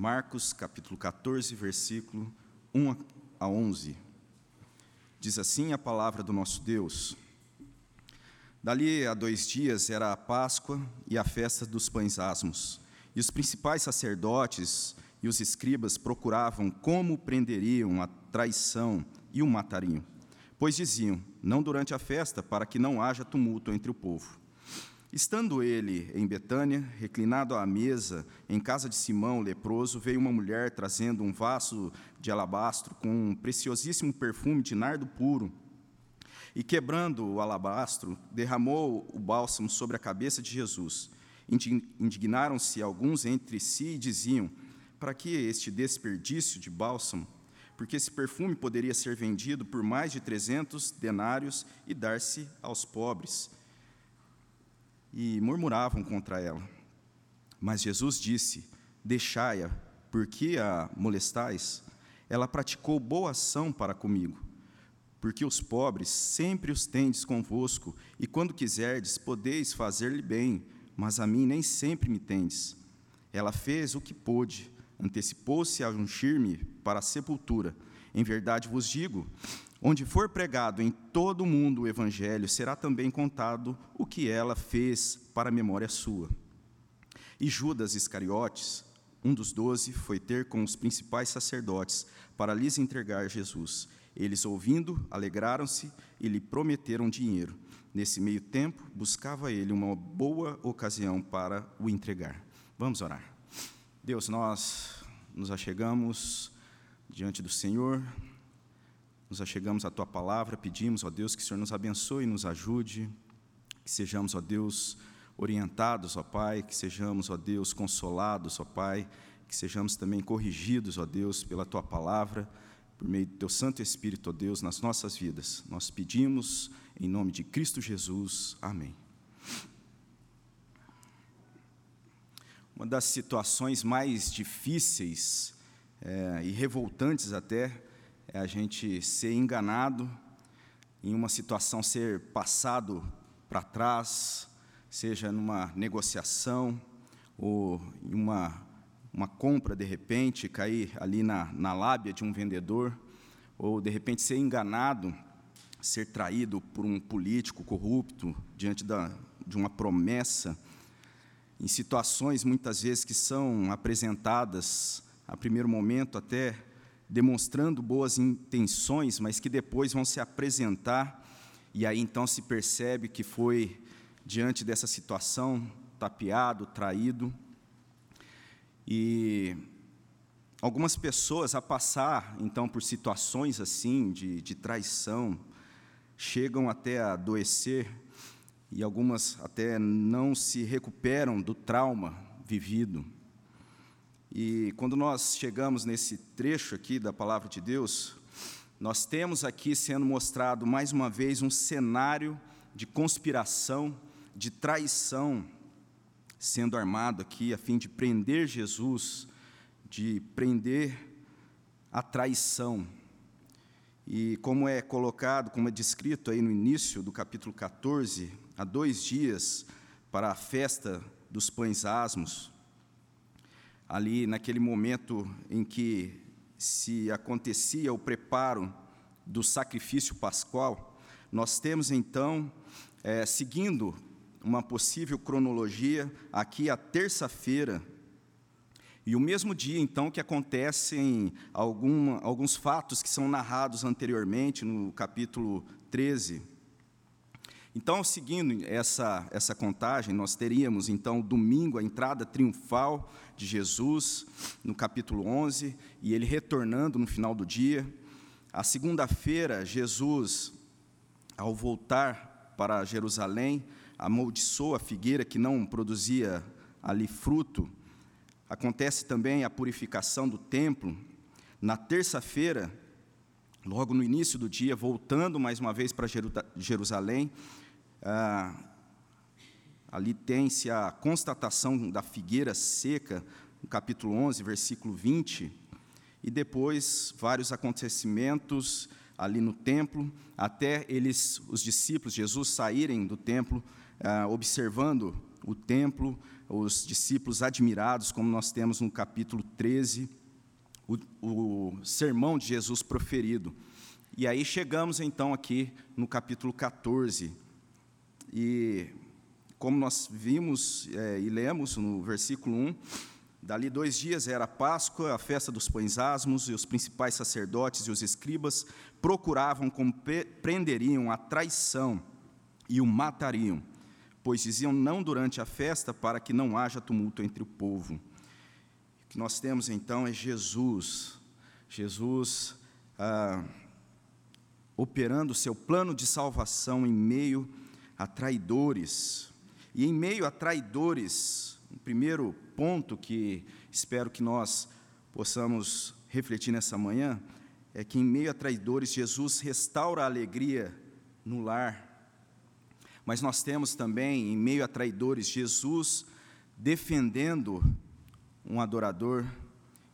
Marcos, capítulo 14, versículo 1 a 11. Diz assim a palavra do nosso Deus. Dali a dois dias era a Páscoa e a festa dos pães asmos. E os principais sacerdotes e os escribas procuravam como prenderiam a traição e o matariam. Pois diziam: Não durante a festa, para que não haja tumulto entre o povo. Estando ele em Betânia, reclinado à mesa, em casa de Simão, leproso, veio uma mulher trazendo um vaso de alabastro com um preciosíssimo perfume de nardo puro. E quebrando o alabastro, derramou o bálsamo sobre a cabeça de Jesus. Indignaram-se alguns entre si e diziam: Para que este desperdício de bálsamo? Porque esse perfume poderia ser vendido por mais de trezentos denários e dar-se aos pobres e murmuravam contra ela. Mas Jesus disse: Deixai-a, porque a molestais? Ela praticou boa ação para comigo. Porque os pobres sempre os tendes convosco, e quando quiserdes, podeis fazer-lhe bem, mas a mim nem sempre me tendes. Ela fez o que pôde, antecipou-se a ungir-me para a sepultura. Em verdade vos digo: Onde for pregado em todo o mundo o Evangelho, será também contado o que ela fez para a memória sua. E Judas Iscariotes, um dos doze, foi ter com os principais sacerdotes para lhes entregar Jesus. Eles, ouvindo, alegraram-se e lhe prometeram dinheiro. Nesse meio tempo, buscava ele uma boa ocasião para o entregar. Vamos orar. Deus, nós nos achegamos diante do Senhor nos achegamos à tua palavra, pedimos, ó Deus, que o Senhor nos abençoe e nos ajude, que sejamos, ó Deus, orientados, ó Pai, que sejamos, ó Deus, consolados, ó Pai, que sejamos também corrigidos, ó Deus, pela tua palavra, por meio do teu Santo Espírito, ó Deus, nas nossas vidas. Nós pedimos em nome de Cristo Jesus. Amém. Uma das situações mais difíceis é, e revoltantes até é a gente ser enganado, em uma situação ser passado para trás, seja numa negociação ou em uma, uma compra de repente, cair ali na, na lábia de um vendedor, ou de repente ser enganado, ser traído por um político corrupto diante da, de uma promessa, em situações muitas vezes que são apresentadas a primeiro momento até demonstrando boas intenções, mas que depois vão se apresentar, e aí então se percebe que foi diante dessa situação tapeado, traído. E algumas pessoas, a passar então por situações assim, de, de traição, chegam até a adoecer, e algumas até não se recuperam do trauma vivido. E quando nós chegamos nesse trecho aqui da palavra de Deus, nós temos aqui sendo mostrado mais uma vez um cenário de conspiração, de traição sendo armado aqui a fim de prender Jesus, de prender a traição. E como é colocado, como é descrito aí no início do capítulo 14, há dois dias para a festa dos pães asmos, ali naquele momento em que se acontecia o preparo do sacrifício pascual, nós temos então, é, seguindo uma possível cronologia, aqui a terça-feira, e o mesmo dia, então, que acontecem algum, alguns fatos que são narrados anteriormente, no capítulo 13. Então, seguindo essa, essa contagem, nós teríamos, então, domingo, a entrada triunfal de Jesus, no capítulo 11, e ele retornando no final do dia. A segunda-feira, Jesus, ao voltar para Jerusalém, amaldiçoa a figueira que não produzia ali fruto. Acontece também a purificação do templo. Na terça-feira, logo no início do dia, voltando mais uma vez para Jerusalém, ah, Ali tem-se a constatação da figueira seca, no capítulo 11, versículo 20, e depois vários acontecimentos ali no templo, até eles, os discípulos, Jesus, saírem do templo, ah, observando o templo, os discípulos admirados, como nós temos no capítulo 13, o, o sermão de Jesus proferido. E aí chegamos então aqui no capítulo 14. E como nós vimos é, e lemos no versículo 1, Dali dois dias era a Páscoa, a festa dos pães asmos, e os principais sacerdotes e os escribas procuravam como prenderiam a traição e o matariam, pois diziam não durante a festa para que não haja tumulto entre o povo. O que nós temos então é Jesus, Jesus ah, operando o seu plano de salvação em meio a traidores. E em meio a traidores, o primeiro ponto que espero que nós possamos refletir nessa manhã é que, em meio a traidores, Jesus restaura a alegria no lar. Mas nós temos também, em meio a traidores, Jesus defendendo um adorador,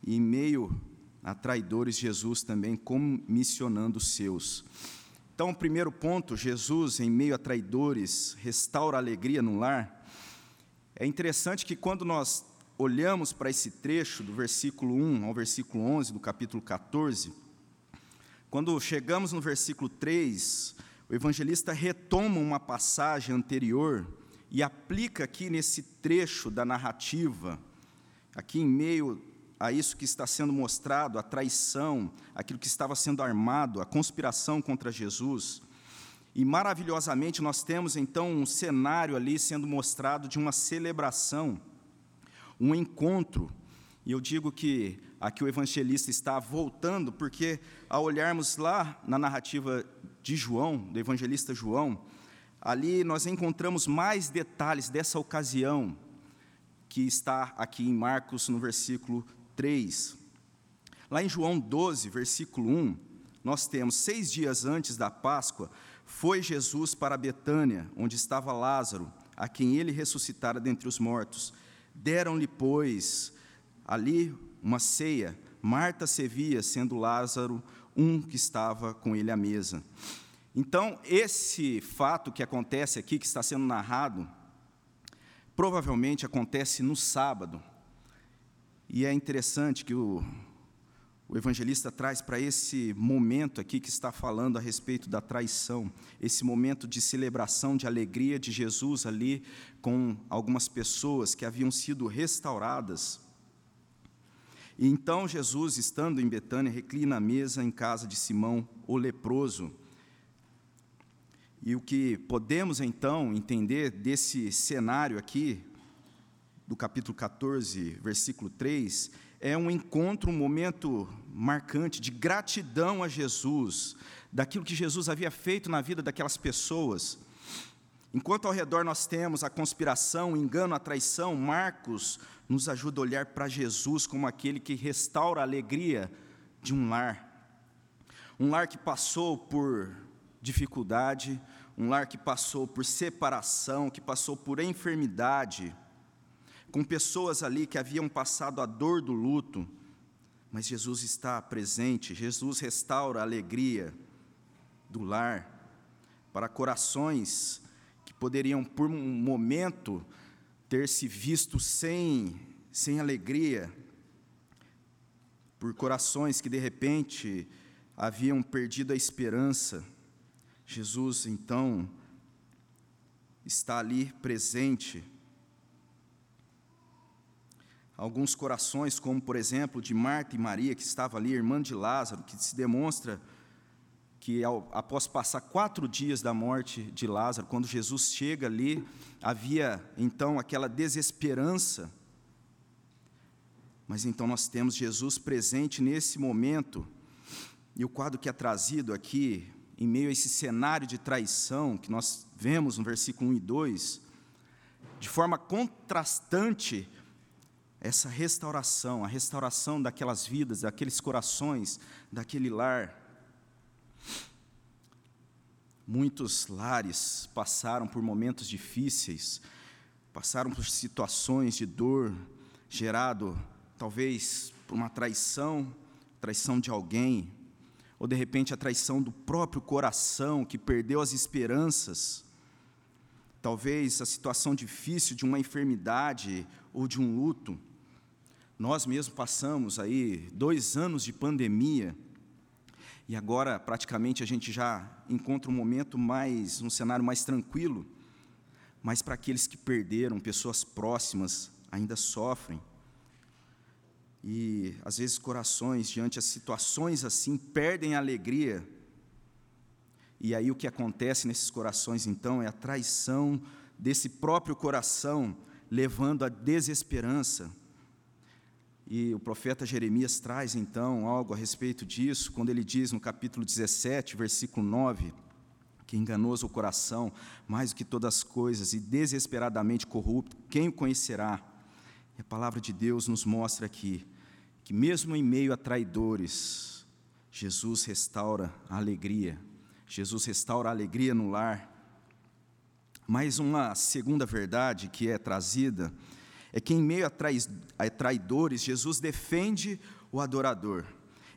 e em meio a traidores, Jesus também comissionando os seus. Então, primeiro ponto, Jesus, em meio a traidores, restaura a alegria no lar. É interessante que quando nós olhamos para esse trecho do versículo 1 ao versículo 11 do capítulo 14, quando chegamos no versículo 3, o evangelista retoma uma passagem anterior e aplica aqui nesse trecho da narrativa, aqui em meio a isso que está sendo mostrado, a traição, aquilo que estava sendo armado, a conspiração contra Jesus. E maravilhosamente nós temos então um cenário ali sendo mostrado de uma celebração um encontro. E eu digo que aqui o evangelista está voltando, porque ao olharmos lá na narrativa de João, do evangelista João, ali nós encontramos mais detalhes dessa ocasião que está aqui em Marcos, no versículo 3. Lá em João 12, versículo 1, nós temos seis dias antes da Páscoa, foi Jesus para Betânia, onde estava Lázaro, a quem ele ressuscitara dentre os mortos. Deram-lhe, pois, ali uma ceia. Marta servia, sendo Lázaro um que estava com ele à mesa. Então, esse fato que acontece aqui, que está sendo narrado, provavelmente acontece no sábado. E é interessante que o, o evangelista traz para esse momento aqui que está falando a respeito da traição, esse momento de celebração, de alegria de Jesus ali com algumas pessoas que haviam sido restauradas. E então Jesus, estando em Betânia, reclina a mesa em casa de Simão, o leproso. E o que podemos então entender desse cenário aqui, do capítulo 14, versículo 3, é um encontro, um momento marcante de gratidão a Jesus, daquilo que Jesus havia feito na vida daquelas pessoas. Enquanto ao redor nós temos a conspiração, o engano, a traição, Marcos nos ajuda a olhar para Jesus como aquele que restaura a alegria de um lar. Um lar que passou por dificuldade, um lar que passou por separação, que passou por enfermidade com pessoas ali que haviam passado a dor do luto, mas Jesus está presente, Jesus restaura a alegria do lar para corações que poderiam, por um momento, ter se visto sem, sem alegria, por corações que de repente haviam perdido a esperança. Jesus, então, está ali presente alguns corações, como por exemplo de Marta e Maria, que estava ali, irmã de Lázaro, que se demonstra que ao, após passar quatro dias da morte de Lázaro, quando Jesus chega ali, havia então aquela desesperança. Mas então nós temos Jesus presente nesse momento, e o quadro que é trazido aqui, em meio a esse cenário de traição que nós vemos no versículo 1 e 2, de forma contrastante essa restauração, a restauração daquelas vidas, daqueles corações, daquele lar. Muitos lares passaram por momentos difíceis, passaram por situações de dor, gerado talvez por uma traição, traição de alguém, ou de repente a traição do próprio coração que perdeu as esperanças. talvez a situação difícil de uma enfermidade ou de um luto. Nós mesmos passamos aí dois anos de pandemia e agora praticamente a gente já encontra um momento mais, um cenário mais tranquilo. Mas para aqueles que perderam, pessoas próximas, ainda sofrem. E às vezes corações diante de situações assim perdem a alegria. E aí o que acontece nesses corações então é a traição desse próprio coração, levando à desesperança. E o profeta Jeremias traz então algo a respeito disso, quando ele diz no capítulo 17, versículo 9: que enganoso o coração, mais do que todas as coisas, e desesperadamente corrupto, quem o conhecerá? E a palavra de Deus nos mostra aqui que, mesmo em meio a traidores, Jesus restaura a alegria, Jesus restaura a alegria no lar. Mas uma segunda verdade que é trazida é que, em meio a traidores, Jesus defende o adorador.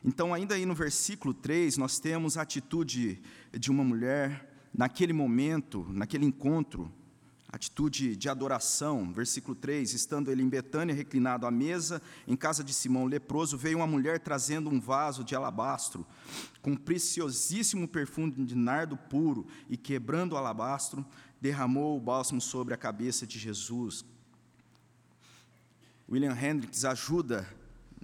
Então, ainda aí no versículo 3, nós temos a atitude de uma mulher, naquele momento, naquele encontro, atitude de adoração. Versículo 3: Estando ele em Betânia, reclinado à mesa, em casa de Simão leproso, veio uma mulher trazendo um vaso de alabastro, com preciosíssimo perfume de nardo puro, e quebrando o alabastro, derramou o bálsamo sobre a cabeça de Jesus. William Hendricks ajuda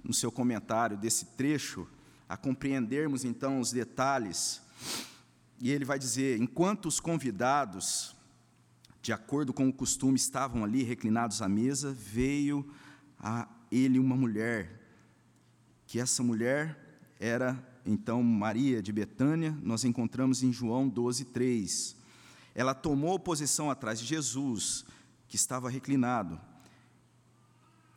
no seu comentário desse trecho, a compreendermos então os detalhes. E ele vai dizer: enquanto os convidados, de acordo com o costume, estavam ali reclinados à mesa, veio a ele uma mulher, que essa mulher era então Maria de Betânia, nós encontramos em João 12, 3. Ela tomou posição atrás de Jesus, que estava reclinado.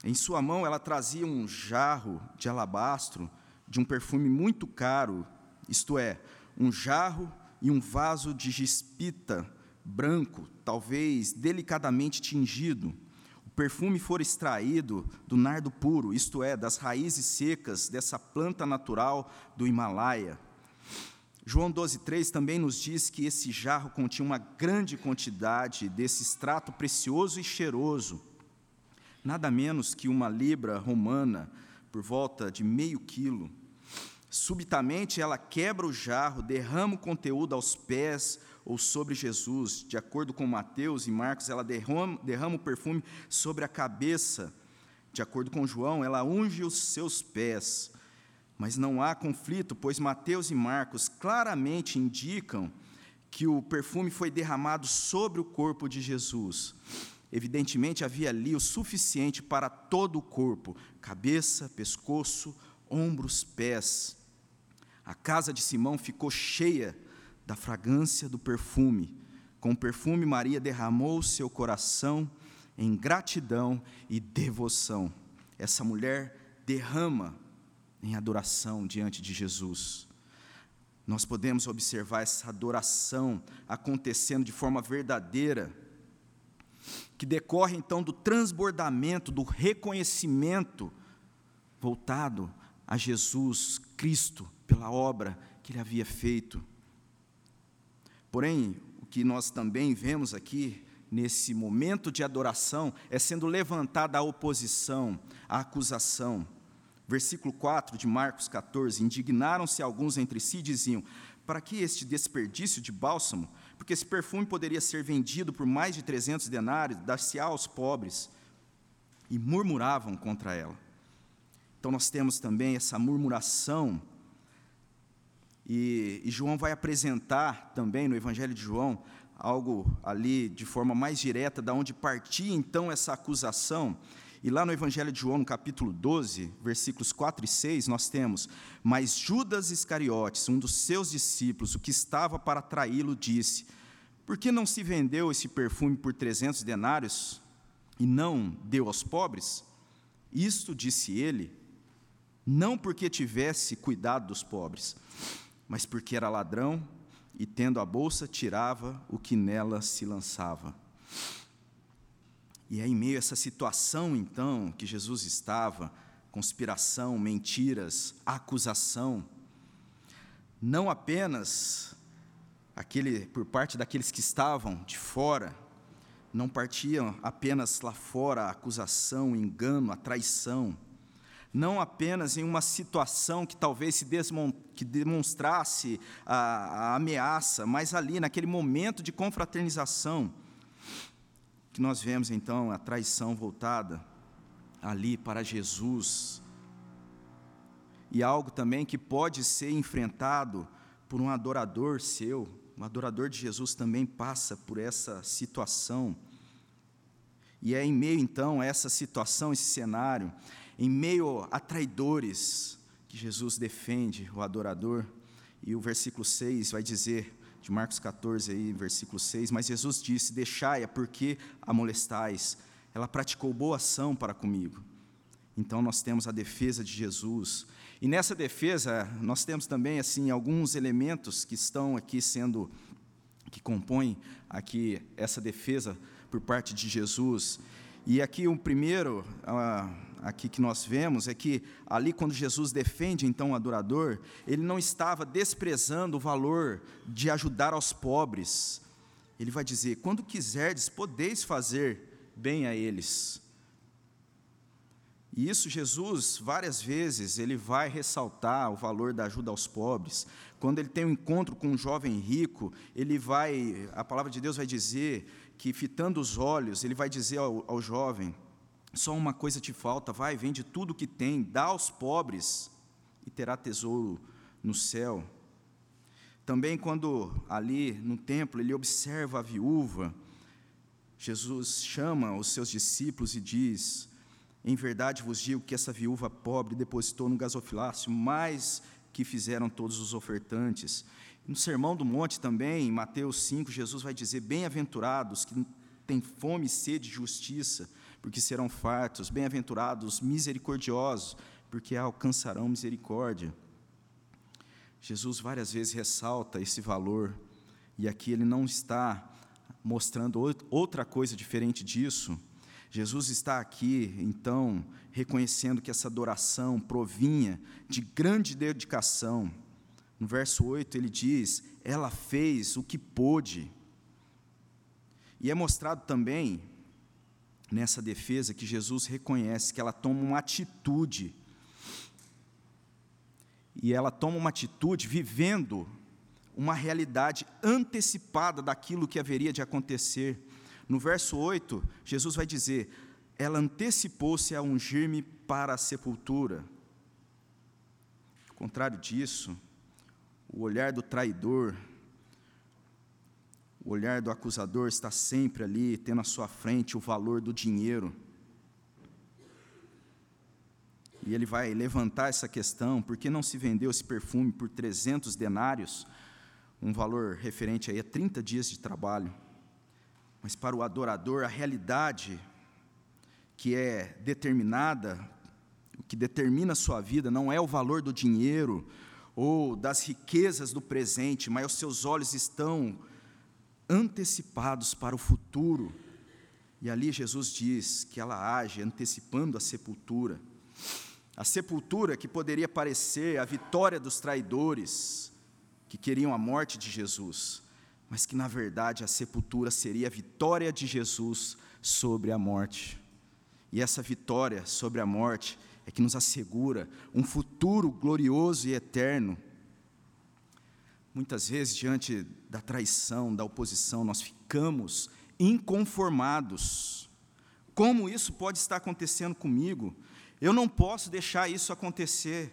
Em sua mão ela trazia um jarro de alabastro de um perfume muito caro, isto é, um jarro e um vaso de gispita branco, talvez delicadamente tingido. O perfume for extraído do nardo puro, isto é, das raízes secas dessa planta natural do Himalaia. João 12,3 também nos diz que esse jarro continha uma grande quantidade desse extrato precioso e cheiroso nada menos que uma libra romana, por volta de meio quilo. Subitamente ela quebra o jarro, derrama o conteúdo aos pés ou sobre Jesus. De acordo com Mateus e Marcos, ela derrama, derrama o perfume sobre a cabeça. De acordo com João, ela unge os seus pés. Mas não há conflito, pois Mateus e Marcos claramente indicam que o perfume foi derramado sobre o corpo de Jesus. Evidentemente, havia ali o suficiente para todo o corpo: cabeça, pescoço, ombros, pés. A casa de Simão ficou cheia da fragrância do perfume. Com o perfume, Maria derramou seu coração em gratidão e devoção. Essa mulher derrama em adoração diante de Jesus. Nós podemos observar essa adoração acontecendo de forma verdadeira que decorre então do transbordamento, do reconhecimento voltado a Jesus Cristo pela obra que ele havia feito. Porém, o que nós também vemos aqui nesse momento de adoração é sendo levantada a oposição, a acusação. Versículo 4 de Marcos 14: Indignaram-se alguns entre si e diziam: Para que este desperdício de bálsamo? Porque esse perfume poderia ser vendido por mais de 300 denários, dar-se aos pobres, e murmuravam contra ela. Então nós temos também essa murmuração, e, e João vai apresentar também no Evangelho de João algo ali de forma mais direta, da onde partia então essa acusação. E lá no Evangelho de João, no capítulo 12, versículos 4 e 6, nós temos: Mas Judas Iscariotes, um dos seus discípulos, o que estava para traí-lo, disse: Por que não se vendeu esse perfume por 300 denários e não deu aos pobres? Isto disse ele, não porque tivesse cuidado dos pobres, mas porque era ladrão e, tendo a bolsa, tirava o que nela se lançava. E é em meio a essa situação, então, que Jesus estava, conspiração, mentiras, acusação, não apenas aquele por parte daqueles que estavam de fora, não partia apenas lá fora a acusação, o engano, a traição, não apenas em uma situação que talvez se que demonstrasse a, a ameaça, mas ali, naquele momento de confraternização, que nós vemos então a traição voltada ali para Jesus. E algo também que pode ser enfrentado por um adorador seu, um adorador de Jesus também passa por essa situação. E é em meio então a essa situação, esse cenário, em meio a traidores, que Jesus defende o adorador. E o versículo 6 vai dizer, de Marcos 14, aí, versículo 6, mas Jesus disse: Deixai-a, porque a molestais. Ela praticou boa ação para comigo. Então nós temos a defesa de Jesus. E nessa defesa, nós temos também assim alguns elementos que estão aqui sendo que compõem aqui essa defesa por parte de Jesus. E aqui o primeiro, ah, aqui que nós vemos é que ali quando Jesus defende então o adorador, ele não estava desprezando o valor de ajudar aos pobres. Ele vai dizer: quando quiserdes, podeis fazer bem a eles. E isso Jesus, várias vezes, ele vai ressaltar o valor da ajuda aos pobres. Quando ele tem um encontro com um jovem rico, ele vai, a palavra de Deus vai dizer que, fitando os olhos, ele vai dizer ao, ao jovem: só uma coisa te falta, vai, vende tudo o que tem, dá aos pobres e terá tesouro no céu. Também quando ali no templo ele observa a viúva, Jesus chama os seus discípulos e diz: Em verdade vos digo que essa viúva pobre depositou no gasofilácio mais que fizeram todos os ofertantes. No Sermão do Monte também, em Mateus 5, Jesus vai dizer: Bem-aventurados que têm fome e sede de justiça, porque serão fartos, bem-aventurados, misericordiosos, porque alcançarão misericórdia. Jesus várias vezes ressalta esse valor, e aqui ele não está mostrando outra coisa diferente disso. Jesus está aqui, então, reconhecendo que essa adoração provinha de grande dedicação. No verso 8 ele diz: Ela fez o que pôde. E é mostrado também nessa defesa que Jesus reconhece que ela toma uma atitude. E ela toma uma atitude vivendo uma realidade antecipada daquilo que haveria de acontecer. No verso 8, Jesus vai dizer: Ela antecipou-se a ungir-me para a sepultura. Ao contrário disso, o olhar do traidor o olhar do acusador está sempre ali, tendo à sua frente o valor do dinheiro. E ele vai levantar essa questão: por que não se vendeu esse perfume por 300 denários? Um valor referente aí a 30 dias de trabalho. Mas para o adorador, a realidade que é determinada, o que determina a sua vida, não é o valor do dinheiro ou das riquezas do presente, mas os seus olhos estão antecipados para o futuro. E ali Jesus diz que ela age antecipando a sepultura. A sepultura que poderia parecer a vitória dos traidores que queriam a morte de Jesus, mas que na verdade a sepultura seria a vitória de Jesus sobre a morte. E essa vitória sobre a morte é que nos assegura um futuro glorioso e eterno Muitas vezes, diante da traição, da oposição, nós ficamos inconformados. Como isso pode estar acontecendo comigo? Eu não posso deixar isso acontecer.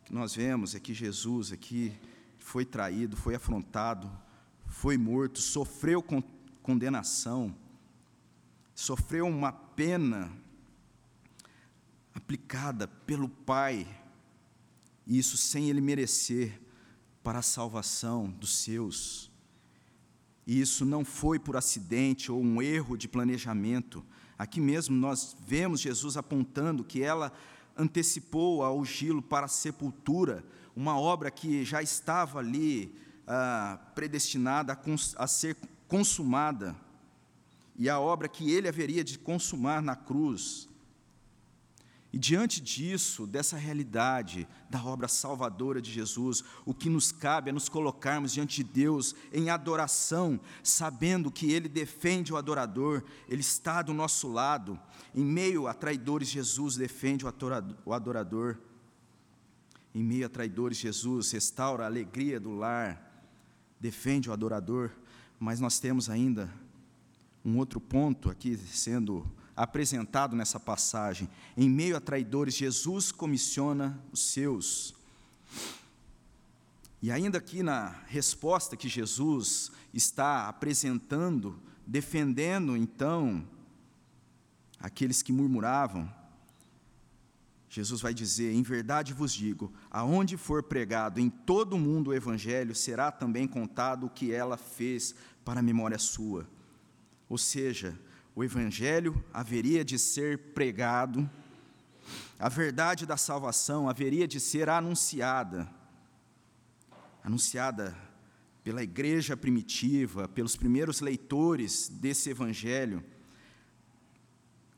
O que nós vemos é que Jesus aqui foi traído, foi afrontado, foi morto, sofreu condenação, sofreu uma pena aplicada pelo Pai, e isso sem ele merecer para a salvação dos seus. E isso não foi por acidente ou um erro de planejamento. Aqui mesmo nós vemos Jesus apontando que ela antecipou ao Gilo para a sepultura, uma obra que já estava ali ah, predestinada a, a ser consumada, e a obra que ele haveria de consumar na cruz. E diante disso, dessa realidade da obra salvadora de Jesus, o que nos cabe é nos colocarmos diante de Deus em adoração, sabendo que Ele defende o adorador, Ele está do nosso lado. Em meio a traidores, Jesus defende o adorador. Em meio a traidores, Jesus restaura a alegria do lar, defende o adorador. Mas nós temos ainda um outro ponto aqui sendo apresentado nessa passagem. Em meio a traidores, Jesus comissiona os seus. E ainda aqui na resposta que Jesus está apresentando, defendendo então aqueles que murmuravam, Jesus vai dizer: Em verdade vos digo, aonde for pregado em todo o mundo o Evangelho, será também contado o que ela fez para a memória sua. Ou seja, o Evangelho haveria de ser pregado, a verdade da salvação haveria de ser anunciada, anunciada pela igreja primitiva, pelos primeiros leitores desse Evangelho.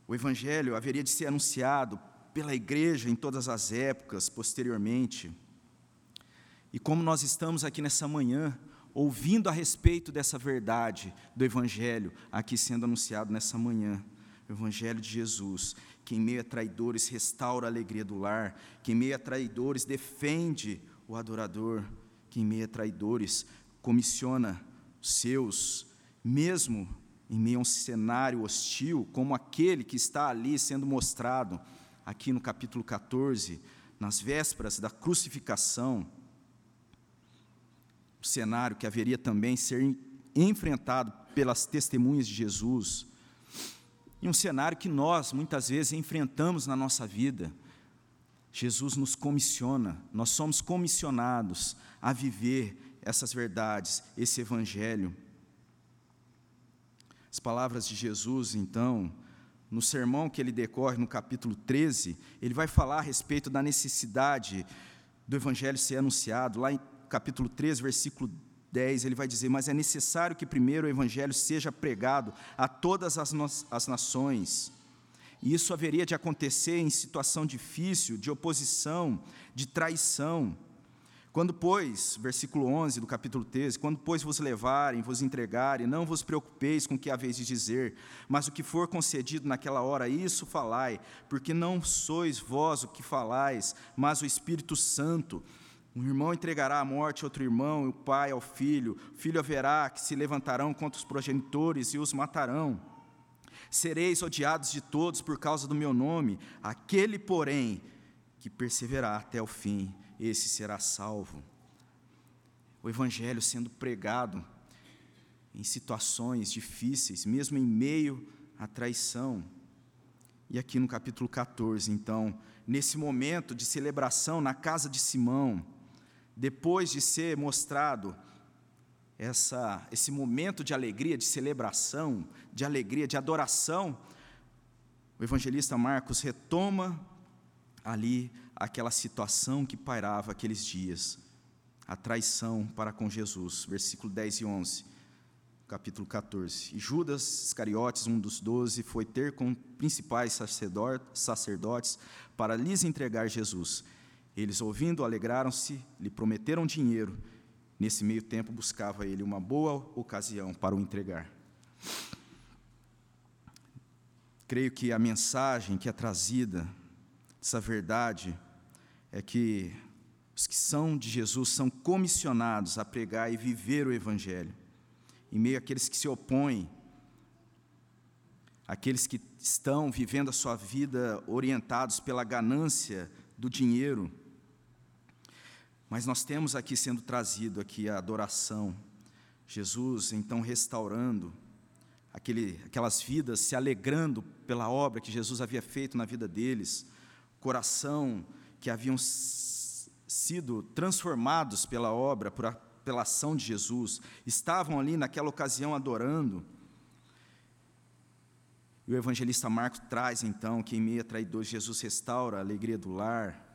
O Evangelho haveria de ser anunciado pela igreja em todas as épocas posteriormente. E como nós estamos aqui nessa manhã, ouvindo a respeito dessa verdade do Evangelho aqui sendo anunciado nessa manhã. O Evangelho de Jesus, que em meio a traidores restaura a alegria do lar, que em meio a traidores defende o adorador, que em meio a traidores comissiona os seus, mesmo em meio a um cenário hostil, como aquele que está ali sendo mostrado aqui no capítulo 14, nas vésperas da crucificação cenário que haveria também ser enfrentado pelas testemunhas de Jesus, e um cenário que nós muitas vezes enfrentamos na nossa vida. Jesus nos comissiona, nós somos comissionados a viver essas verdades, esse evangelho. As palavras de Jesus, então, no sermão que ele decorre no capítulo 13, ele vai falar a respeito da necessidade do evangelho ser anunciado. Lá capítulo 3, versículo 10, ele vai dizer: Mas é necessário que primeiro o evangelho seja pregado a todas as, as nações. E isso haveria de acontecer em situação difícil, de oposição, de traição. Quando, pois, versículo 11 do capítulo 13, quando, pois, vos levarem, vos entregarem, não vos preocupeis com o que haveis de dizer, mas o que for concedido naquela hora, isso falai, porque não sois vós o que falais, mas o Espírito Santo. Um irmão entregará à morte outro irmão, e o pai ao filho. O filho haverá que se levantarão contra os progenitores e os matarão. Sereis odiados de todos por causa do meu nome. Aquele, porém, que perseverar até o fim, esse será salvo. O Evangelho sendo pregado em situações difíceis, mesmo em meio à traição. E aqui no capítulo 14, então, nesse momento de celebração na casa de Simão, depois de ser mostrado essa, esse momento de alegria, de celebração, de alegria, de adoração, o evangelista Marcos retoma ali aquela situação que pairava aqueles dias, a traição para com Jesus, versículo 10 e 11, capítulo 14. E Judas Iscariotes, um dos doze, foi ter com principais sacerdotes para lhes entregar Jesus. Eles, ouvindo, alegraram-se, lhe prometeram dinheiro. Nesse meio tempo, buscava ele uma boa ocasião para o entregar. Creio que a mensagem que é trazida, essa verdade, é que os que são de Jesus são comissionados a pregar e viver o Evangelho. Em meio àqueles que se opõem, aqueles que estão vivendo a sua vida orientados pela ganância do dinheiro, mas nós temos aqui sendo trazido aqui a adoração. Jesus então restaurando aquele, aquelas vidas, se alegrando pela obra que Jesus havia feito na vida deles, coração que haviam sido transformados pela obra, por a, pela ação de Jesus, estavam ali naquela ocasião adorando. E o evangelista Marcos traz então que em meio a traidores Jesus restaura a alegria do lar,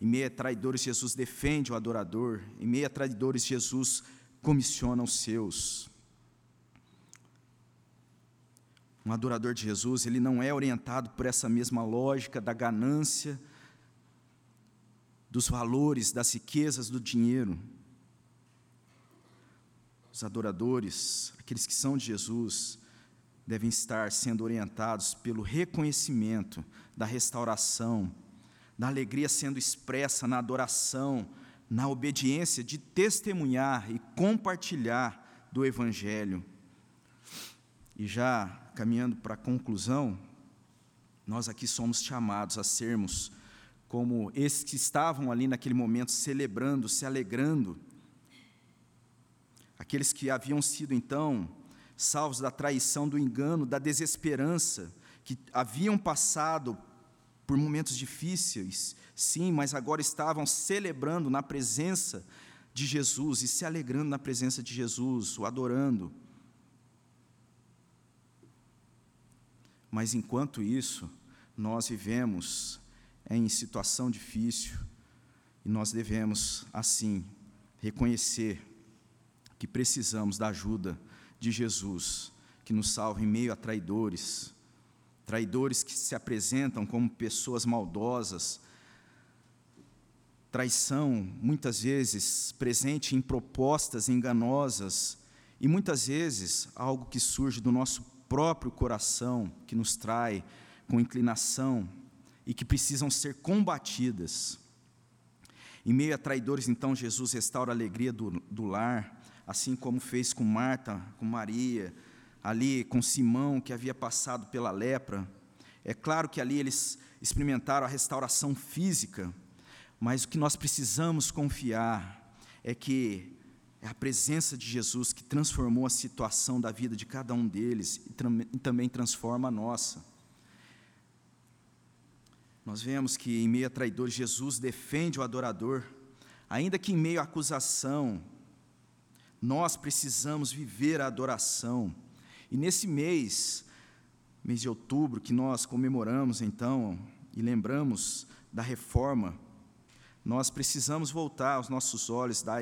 em meio a traidores, Jesus defende o adorador. Em meio a traidores, Jesus comissiona os seus. Um adorador de Jesus, ele não é orientado por essa mesma lógica da ganância, dos valores, das riquezas do dinheiro. Os adoradores, aqueles que são de Jesus, devem estar sendo orientados pelo reconhecimento da restauração, da alegria sendo expressa na adoração, na obediência de testemunhar e compartilhar do Evangelho. E já caminhando para a conclusão, nós aqui somos chamados a sermos como esses que estavam ali naquele momento celebrando, se alegrando, aqueles que haviam sido então salvos da traição, do engano, da desesperança, que haviam passado por momentos difíceis, sim, mas agora estavam celebrando na presença de Jesus e se alegrando na presença de Jesus, o adorando. Mas enquanto isso, nós vivemos em situação difícil e nós devemos, assim, reconhecer que precisamos da ajuda de Jesus, que nos salve em meio a traidores, traidores que se apresentam como pessoas maldosas, traição, muitas vezes presente em propostas enganosas e muitas vezes algo que surge do nosso próprio coração, que nos trai com inclinação e que precisam ser combatidas. Em meio a traidores, então, Jesus restaura a alegria do, do lar, assim como fez com Marta, com Maria, ali com Simão, que havia passado pela lepra. É claro que ali eles experimentaram a restauração física, mas o que nós precisamos confiar é que é a presença de Jesus que transformou a situação da vida de cada um deles e também transforma a nossa. Nós vemos que em meio a traidores, Jesus defende o adorador, ainda que em meio à acusação, nós precisamos viver a adoração. E nesse mês, mês de outubro, que nós comemoramos então e lembramos da reforma, nós precisamos voltar aos nossos olhos da,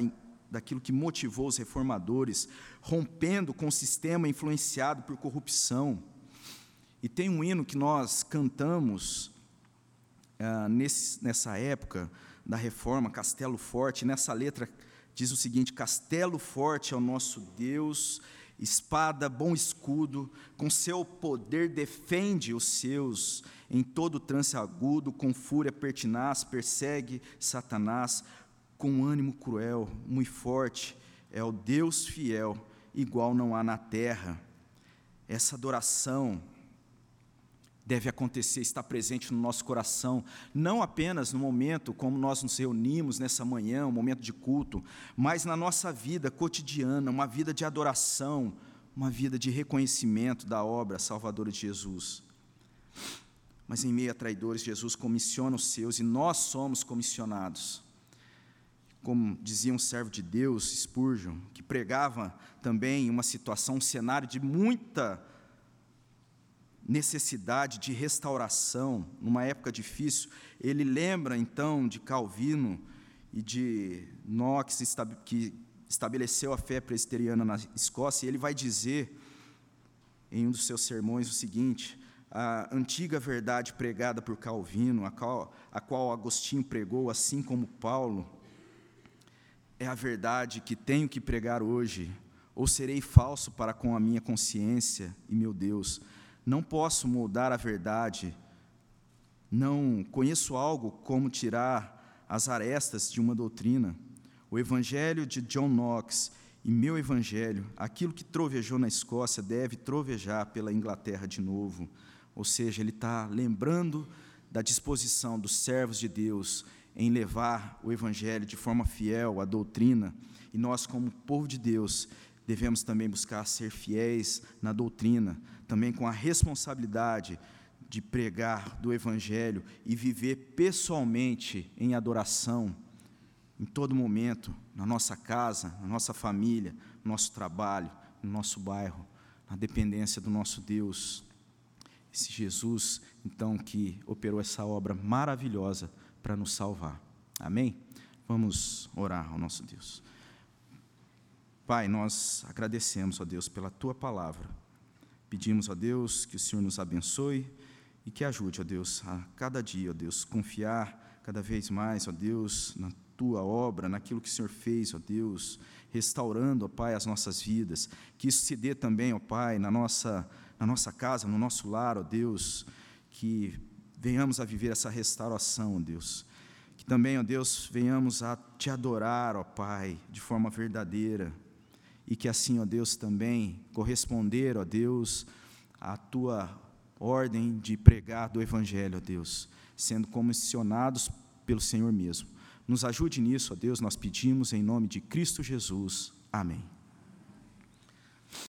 daquilo que motivou os reformadores, rompendo com o sistema influenciado por corrupção. E tem um hino que nós cantamos ah, nesse, nessa época da reforma, Castelo Forte, nessa letra diz o seguinte: Castelo forte é o nosso Deus espada, bom escudo, com seu poder defende os seus, em todo trance agudo, com fúria pertinaz, persegue Satanás, com ânimo cruel, muito forte, é o Deus fiel, igual não há na terra. Essa adoração deve acontecer, estar presente no nosso coração, não apenas no momento como nós nos reunimos nessa manhã, um momento de culto, mas na nossa vida cotidiana, uma vida de adoração, uma vida de reconhecimento da obra salvadora de Jesus. Mas em meio a traidores, Jesus comissiona os seus e nós somos comissionados. Como dizia um servo de Deus, Spurgeon, que pregava também uma situação, um cenário de muita necessidade de restauração, numa época difícil, ele lembra então de Calvino e de Knox, que estabeleceu a fé presbiteriana na Escócia, e ele vai dizer em um dos seus sermões o seguinte: a antiga verdade pregada por Calvino, a qual, a qual Agostinho pregou, assim como Paulo, é a verdade que tenho que pregar hoje, ou serei falso para com a minha consciência e meu Deus não posso moldar a verdade, não conheço algo como tirar as arestas de uma doutrina. O evangelho de John Knox e meu evangelho, aquilo que trovejou na Escócia, deve trovejar pela Inglaterra de novo. Ou seja, ele está lembrando da disposição dos servos de Deus em levar o evangelho de forma fiel à doutrina, e nós, como povo de Deus, devemos também buscar ser fiéis na doutrina, também com a responsabilidade de pregar do Evangelho e viver pessoalmente em adoração, em todo momento, na nossa casa, na nossa família, no nosso trabalho, no nosso bairro, na dependência do nosso Deus. Esse Jesus, então, que operou essa obra maravilhosa para nos salvar. Amém? Vamos orar ao nosso Deus. Pai, nós agradecemos, ó Deus, pela tua palavra Pedimos, ó Deus, que o Senhor nos abençoe e que ajude, ó Deus, a cada dia, ó Deus, confiar cada vez mais, ó Deus, na tua obra, naquilo que o Senhor fez, ó Deus, restaurando, ó Pai, as nossas vidas. Que isso se dê também, ó Pai, na nossa, na nossa casa, no nosso lar, ó Deus, que venhamos a viver essa restauração, ó Deus. Que também, ó Deus, venhamos a te adorar, ó Pai, de forma verdadeira. E que assim, ó Deus, também corresponder, ó Deus, à tua ordem de pregar do Evangelho, ó Deus, sendo comissionados pelo Senhor mesmo. Nos ajude nisso, ó Deus, nós pedimos em nome de Cristo Jesus. Amém.